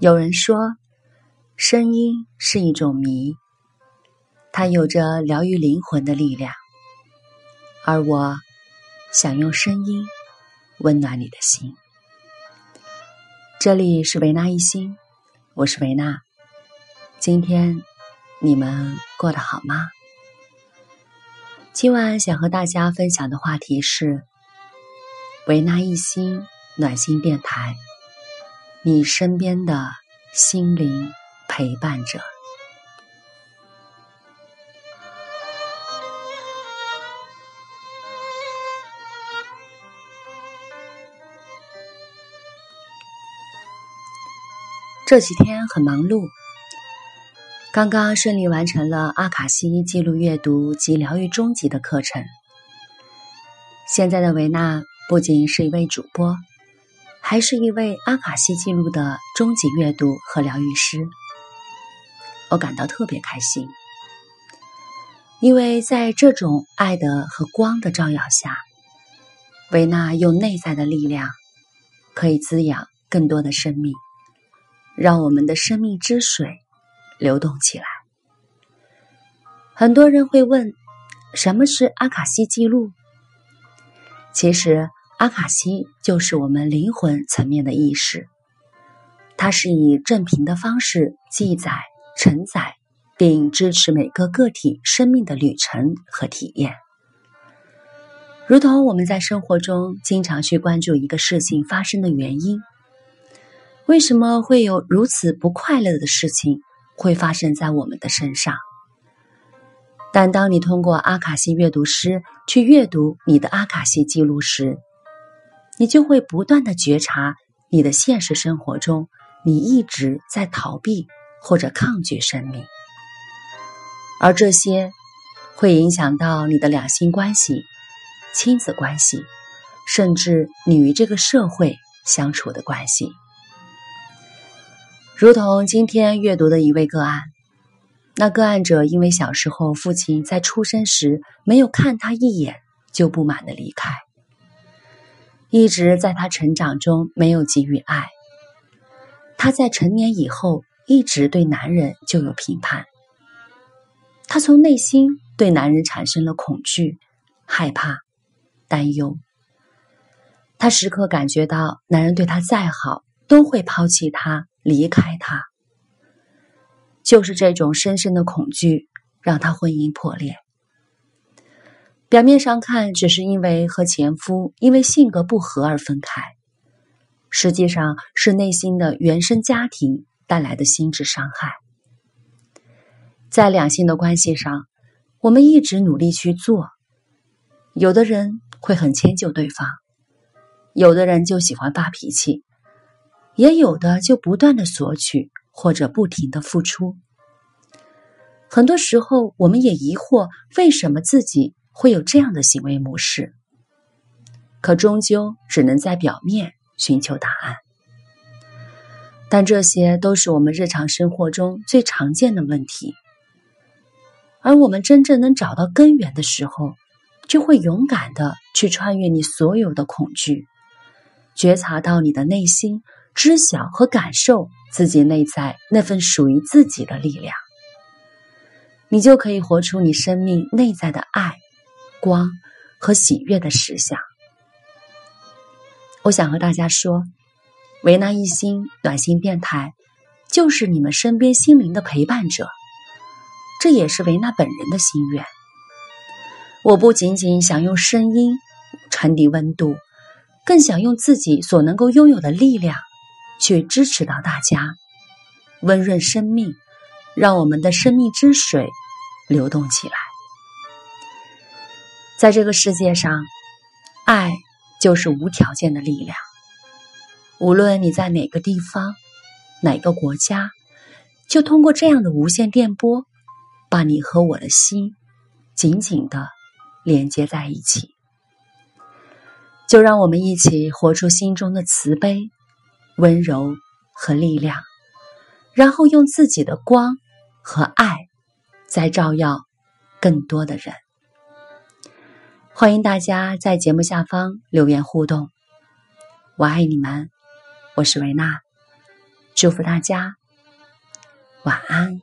有人说，声音是一种谜，它有着疗愈灵魂的力量，而我想用声音温暖你的心。这里是维纳一心，我是维纳。今天你们过得好吗？今晚想和大家分享的话题是维纳一心暖心电台。你身边的心灵陪伴者。这几天很忙碌，刚刚顺利完成了阿卡西记录阅读及疗愈终极的课程。现在的维纳不仅是一位主播。还是一位阿卡西记录的终极阅读和疗愈师，我感到特别开心，因为在这种爱的和光的照耀下，维纳用内在的力量可以滋养更多的生命，让我们的生命之水流动起来。很多人会问，什么是阿卡西记录？其实。阿卡西就是我们灵魂层面的意识，它是以正频的方式记载、承载，并支持每个个体生命的旅程和体验。如同我们在生活中经常去关注一个事情发生的原因，为什么会有如此不快乐的事情会发生在我们的身上？但当你通过阿卡西阅读师去阅读你的阿卡西记录时，你就会不断的觉察，你的现实生活中，你一直在逃避或者抗拒生命，而这些会影响到你的两性关系、亲子关系，甚至你与这个社会相处的关系。如同今天阅读的一位个案，那个案者因为小时候父亲在出生时没有看他一眼，就不满的离开。一直在他成长中没有给予爱，他在成年以后一直对男人就有评判，他从内心对男人产生了恐惧、害怕、担忧，他时刻感觉到男人对他再好都会抛弃他、离开他，就是这种深深的恐惧让他婚姻破裂。表面上看，只是因为和前夫因为性格不合而分开，实际上是内心的原生家庭带来的心智伤害。在两性的关系上，我们一直努力去做，有的人会很迁就对方，有的人就喜欢发脾气，也有的就不断的索取或者不停的付出。很多时候，我们也疑惑为什么自己。会有这样的行为模式，可终究只能在表面寻求答案。但这些都是我们日常生活中最常见的问题，而我们真正能找到根源的时候，就会勇敢的去穿越你所有的恐惧，觉察到你的内心，知晓和感受自己内在那份属于自己的力量，你就可以活出你生命内在的爱。光和喜悦的实相，我想和大家说，维纳一心暖心电台就是你们身边心灵的陪伴者，这也是维纳本人的心愿。我不仅仅想用声音传递温度，更想用自己所能够拥有的力量去支持到大家，温润生命，让我们的生命之水流动起来。在这个世界上，爱就是无条件的力量。无论你在哪个地方、哪个国家，就通过这样的无线电波，把你和我的心紧紧的连接在一起。就让我们一起活出心中的慈悲、温柔和力量，然后用自己的光和爱，再照耀更多的人。欢迎大家在节目下方留言互动，我爱你们，我是维娜，祝福大家晚安。